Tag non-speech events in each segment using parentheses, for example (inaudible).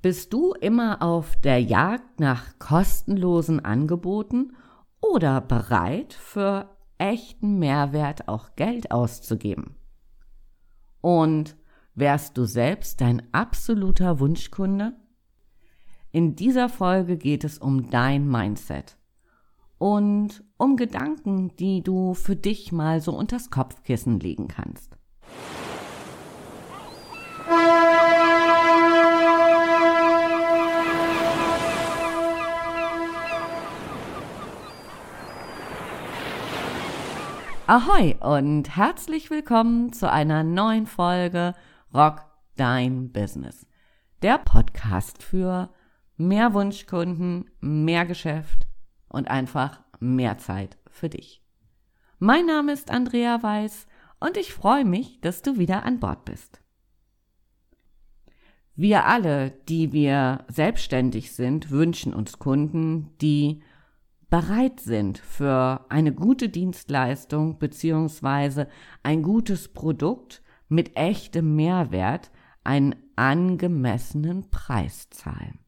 Bist du immer auf der Jagd nach kostenlosen Angeboten oder bereit, für echten Mehrwert auch Geld auszugeben? Und wärst du selbst dein absoluter Wunschkunde? In dieser Folge geht es um dein Mindset und um Gedanken, die du für dich mal so unters Kopfkissen legen kannst. Ahoi und herzlich willkommen zu einer neuen Folge Rock Dein Business. Der Podcast für mehr Wunschkunden, mehr Geschäft und einfach mehr Zeit für dich. Mein Name ist Andrea Weiß und ich freue mich, dass du wieder an Bord bist. Wir alle, die wir selbstständig sind, wünschen uns Kunden, die bereit sind für eine gute Dienstleistung beziehungsweise ein gutes Produkt mit echtem Mehrwert einen angemessenen Preis zahlen.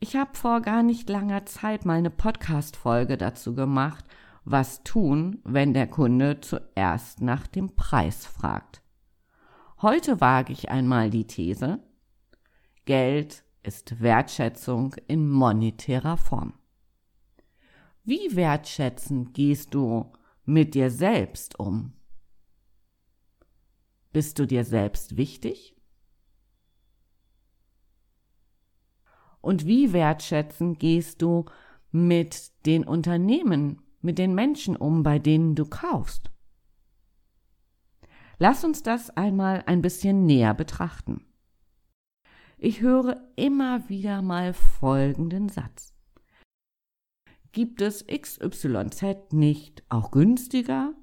Ich habe vor gar nicht langer Zeit mal eine Podcast-Folge dazu gemacht, was tun, wenn der Kunde zuerst nach dem Preis fragt. Heute wage ich einmal die These, Geld ist Wertschätzung in monetärer Form. Wie wertschätzend gehst du mit dir selbst um? Bist du dir selbst wichtig? Und wie wertschätzend gehst du mit den Unternehmen, mit den Menschen um, bei denen du kaufst? Lass uns das einmal ein bisschen näher betrachten. Ich höre immer wieder mal folgenden Satz gibt es XYZ nicht auch günstiger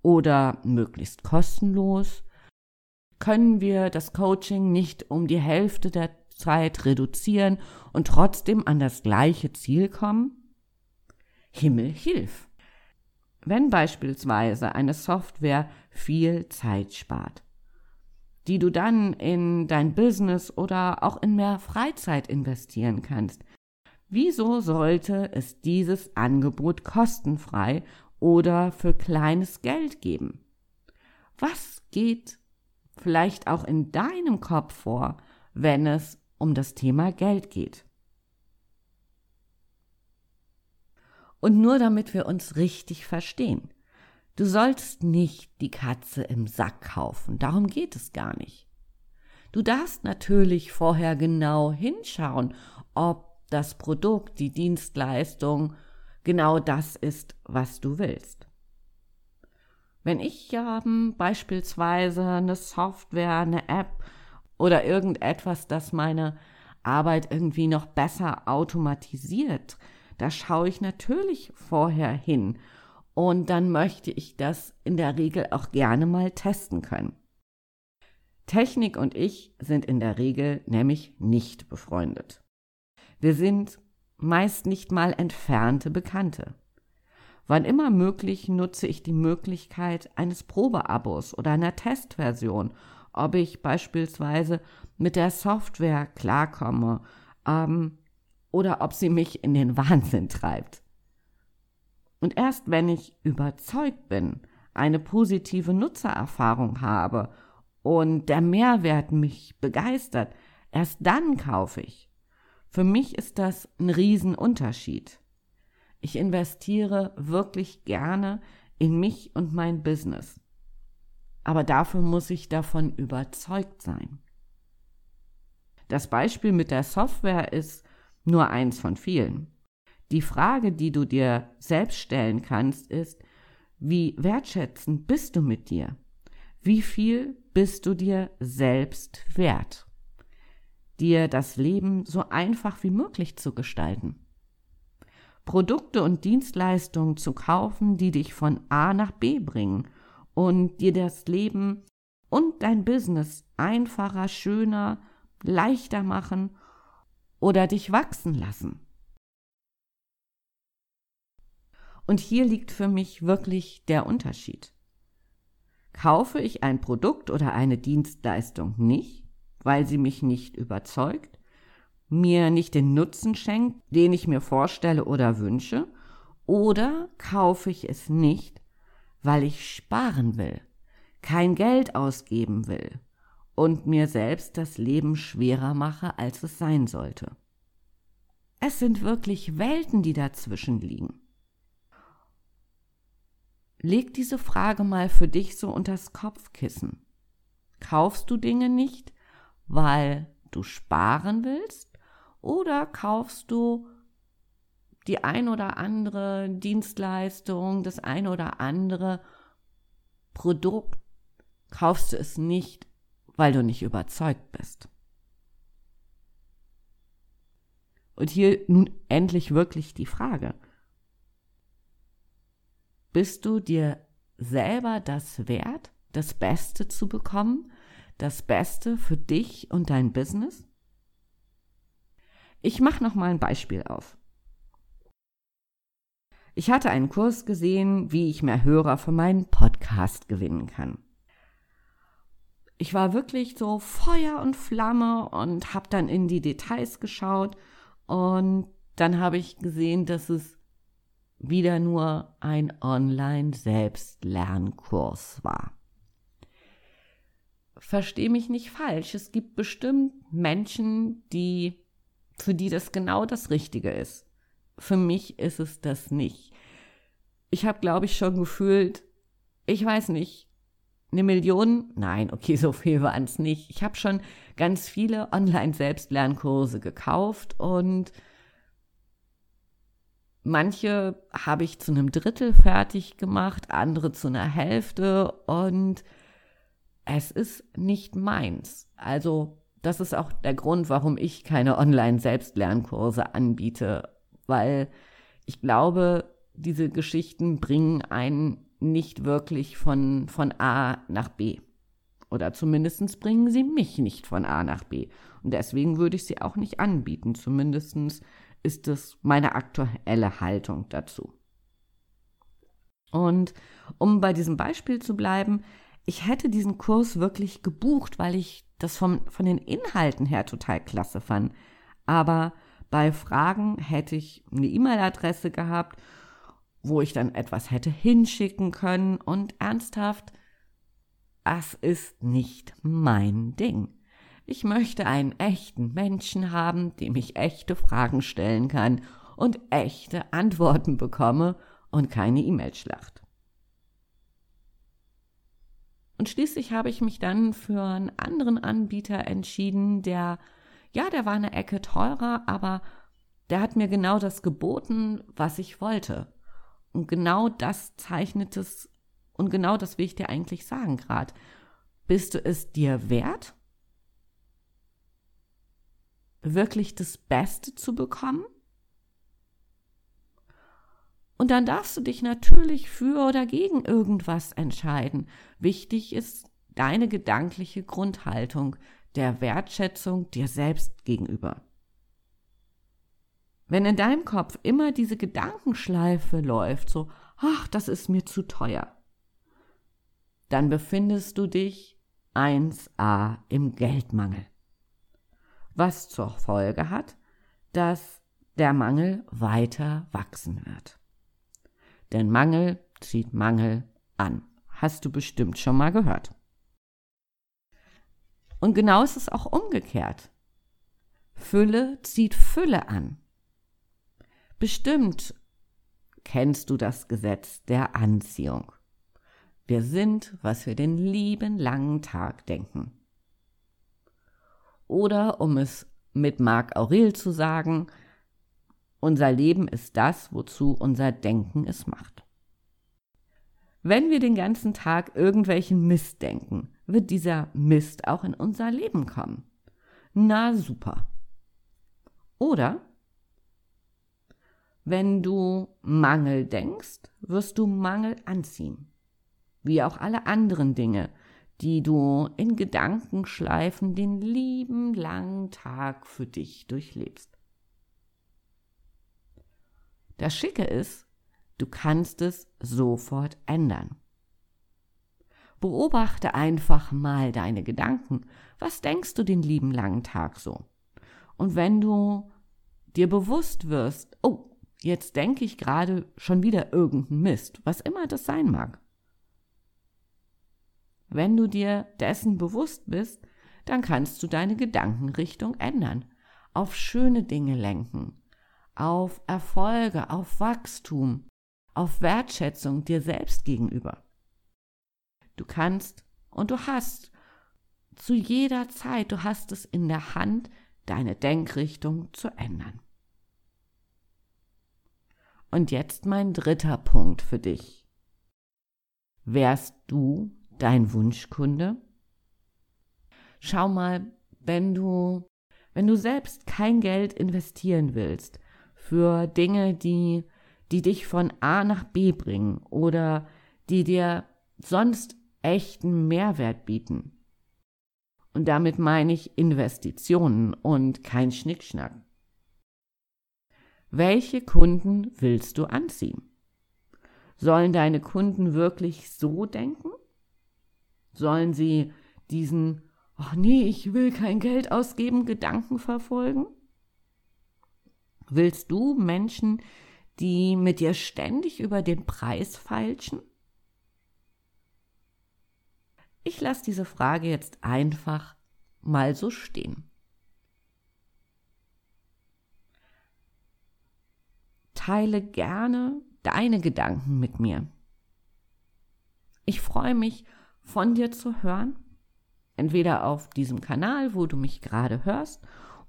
oder möglichst kostenlos? Können wir das Coaching nicht um die Hälfte der Zeit reduzieren und trotzdem an das gleiche Ziel kommen? Himmel hilf! Wenn beispielsweise eine Software viel Zeit spart, die du dann in dein Business oder auch in mehr Freizeit investieren kannst, Wieso sollte es dieses Angebot kostenfrei oder für kleines Geld geben? Was geht vielleicht auch in deinem Kopf vor, wenn es um das Thema Geld geht? Und nur damit wir uns richtig verstehen. Du sollst nicht die Katze im Sack kaufen, darum geht es gar nicht. Du darfst natürlich vorher genau hinschauen, ob das Produkt, die Dienstleistung genau das ist, was du willst. Wenn ich ähm, beispielsweise eine Software, eine App oder irgendetwas, das meine Arbeit irgendwie noch besser automatisiert, da schaue ich natürlich vorher hin und dann möchte ich das in der Regel auch gerne mal testen können. Technik und ich sind in der Regel nämlich nicht befreundet. Wir sind meist nicht mal entfernte Bekannte. Wann immer möglich nutze ich die Möglichkeit eines Probeabos oder einer Testversion, ob ich beispielsweise mit der Software klarkomme ähm, oder ob sie mich in den (laughs) Wahnsinn treibt. Und erst wenn ich überzeugt bin, eine positive Nutzererfahrung habe und der Mehrwert mich begeistert, erst dann kaufe ich. Für mich ist das ein Riesenunterschied. Ich investiere wirklich gerne in mich und mein Business. Aber dafür muss ich davon überzeugt sein. Das Beispiel mit der Software ist nur eins von vielen. Die Frage, die du dir selbst stellen kannst, ist, wie wertschätzend bist du mit dir? Wie viel bist du dir selbst wert? Dir das Leben so einfach wie möglich zu gestalten. Produkte und Dienstleistungen zu kaufen, die dich von A nach B bringen und dir das Leben und dein Business einfacher, schöner, leichter machen oder dich wachsen lassen. Und hier liegt für mich wirklich der Unterschied. Kaufe ich ein Produkt oder eine Dienstleistung nicht, weil sie mich nicht überzeugt, mir nicht den Nutzen schenkt, den ich mir vorstelle oder wünsche, oder kaufe ich es nicht, weil ich sparen will, kein Geld ausgeben will und mir selbst das Leben schwerer mache, als es sein sollte. Es sind wirklich Welten, die dazwischen liegen. Leg diese Frage mal für dich so unters Kopfkissen. Kaufst du Dinge nicht, weil du sparen willst, oder kaufst du die ein oder andere Dienstleistung, das ein oder andere Produkt, kaufst du es nicht, weil du nicht überzeugt bist. Und hier nun endlich wirklich die Frage. Bist du dir selber das wert, das Beste zu bekommen, das Beste für dich und dein Business? Ich mache noch mal ein Beispiel auf. Ich hatte einen Kurs gesehen, wie ich mehr Hörer für meinen Podcast gewinnen kann. Ich war wirklich so Feuer und Flamme und habe dann in die Details geschaut und dann habe ich gesehen, dass es wieder nur ein Online-Selbstlernkurs war. Versteh mich nicht falsch, es gibt bestimmt Menschen, die für die das genau das Richtige ist. Für mich ist es das nicht. Ich habe, glaube ich, schon gefühlt, ich weiß nicht, eine Million? Nein, okay, (laughs) so viel waren es nicht. Ich habe schon ganz viele Online-Selbstlernkurse gekauft und manche habe ich zu einem Drittel fertig gemacht, andere zu einer Hälfte und es ist nicht meins. Also das ist auch der Grund, warum ich keine Online-Selbstlernkurse anbiete, weil ich glaube, diese Geschichten bringen einen nicht wirklich von, von A nach B. Oder zumindest bringen sie mich nicht von A nach B. Und deswegen würde ich sie auch nicht anbieten. Zumindest ist es meine aktuelle Haltung dazu. Und um bei diesem Beispiel zu bleiben, ich hätte diesen Kurs wirklich gebucht, weil ich das vom, von den Inhalten her total klasse fand. Aber bei Fragen hätte ich eine E-Mail-Adresse gehabt wo ich dann etwas hätte hinschicken können und ernsthaft, das ist nicht mein Ding. Ich möchte einen echten Menschen haben, dem ich echte Fragen stellen kann und echte Antworten bekomme und keine E-Mail-Schlacht. Und schließlich habe ich mich dann für einen anderen Anbieter entschieden, der, ja, der war eine Ecke teurer, aber der hat mir genau das geboten, was ich wollte. Und genau das zeichnet es, und genau das will ich dir eigentlich sagen gerade. Bist du es dir wert, wirklich das Beste zu bekommen? Und dann darfst du dich natürlich für oder gegen irgendwas entscheiden. Wichtig ist deine gedankliche Grundhaltung der Wertschätzung dir selbst gegenüber. Wenn in deinem Kopf immer diese Gedankenschleife läuft, so, ach, das ist mir zu teuer, dann befindest du dich 1a im Geldmangel. Was zur Folge hat, dass der Mangel weiter wachsen wird. Denn Mangel zieht Mangel an. Hast du bestimmt schon mal gehört. Und genau ist es auch umgekehrt. Fülle zieht Fülle an. Bestimmt kennst du das Gesetz der Anziehung. Wir sind, was wir den lieben langen Tag denken. Oder um es mit Marc Aurel zu sagen, unser Leben ist das, wozu unser Denken es macht. Wenn wir den ganzen Tag irgendwelchen Mist denken, wird dieser Mist auch in unser Leben kommen. Na super. Oder wenn du Mangel denkst, wirst du Mangel anziehen. Wie auch alle anderen Dinge, die du in Gedankenschleifen den lieben langen Tag für dich durchlebst. Das Schicke ist, du kannst es sofort ändern. Beobachte einfach mal deine Gedanken. Was denkst du den lieben langen Tag so? Und wenn du dir bewusst wirst, oh, jetzt denke ich gerade schon wieder irgendeinen Mist, was immer das sein mag. Wenn du dir dessen bewusst bist, dann kannst du deine Gedankenrichtung ändern, auf schöne Dinge lenken, auf Erfolge, auf Wachstum, auf Wertschätzung dir selbst gegenüber. Du kannst und du hast zu jeder Zeit, du hast es in der Hand, deine Denkrichtung zu ändern. Und jetzt mein dritter Punkt für dich. Wärst du dein Wunschkunde? Schau mal, wenn du, wenn du selbst kein Geld investieren willst für Dinge, die, die dich von A nach B bringen oder die dir sonst echten Mehrwert bieten. Und damit meine ich Investitionen und kein Schnickschnack. Welche Kunden willst du anziehen? Sollen deine Kunden wirklich so denken? Sollen sie diesen, ach nee, ich will kein Geld ausgeben, Gedanken verfolgen? Willst du Menschen, die mit dir ständig über den Preis feilschen? Ich lasse diese Frage jetzt einfach mal so stehen. teile gerne deine Gedanken mit mir. Ich freue mich, von dir zu hören, entweder auf diesem Kanal, wo du mich gerade hörst,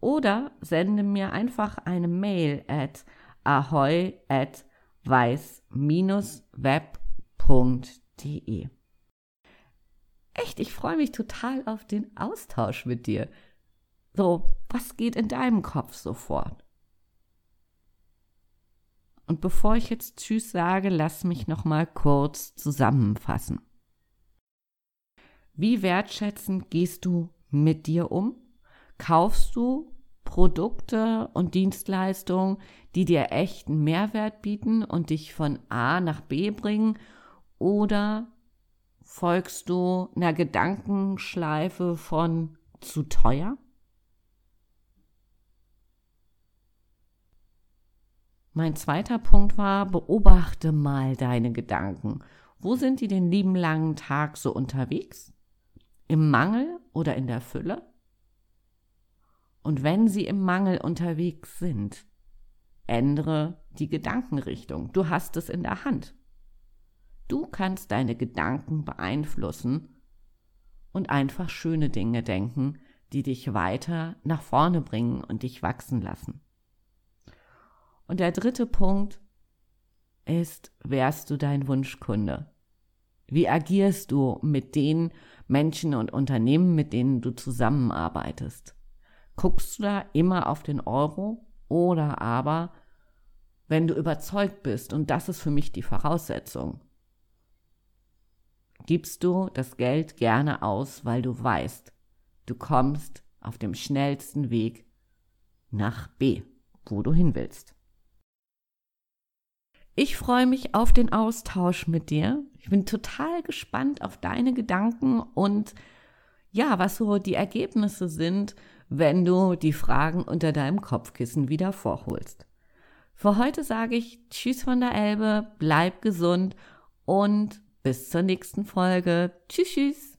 oder sende mir einfach eine Mail at ahoy at weiß-web.de. Echt, ich freue mich total auf den Austausch mit dir. So, was geht in deinem Kopf sofort? Und bevor ich jetzt Tschüss sage, lass mich noch mal kurz zusammenfassen. Wie wertschätzend gehst du mit dir um? Kaufst du Produkte und Dienstleistungen, die dir echten Mehrwert bieten und dich von A nach B bringen? Oder folgst du einer Gedankenschleife von zu teuer? Mein zweiter Punkt war, beobachte mal deine Gedanken. Wo sind die den lieben langen Tag so unterwegs? Im Mangel oder in der Fülle? Und wenn sie im Mangel unterwegs sind, ändere die Gedankenrichtung. Du hast es in der Hand. Du kannst deine Gedanken beeinflussen und einfach schöne Dinge denken, die dich weiter nach vorne bringen und dich wachsen lassen. Und der dritte Punkt ist, wärst du dein Wunschkunde? Wie agierst du mit den Menschen und Unternehmen, mit denen du zusammenarbeitest? Guckst du da immer auf den Euro oder aber, wenn du überzeugt bist, und das ist für mich die Voraussetzung, gibst du das Geld gerne aus, weil du weißt, du kommst auf dem schnellsten Weg nach B, wo du hin willst. Ich freue mich auf den Austausch mit dir. Ich bin total gespannt auf deine Gedanken und ja, was so die Ergebnisse sind, wenn du die Fragen unter deinem Kopfkissen wieder vorholst. Für heute sage ich Tschüss von der Elbe, bleib gesund und bis zur nächsten Folge. Tschüss, tschüss.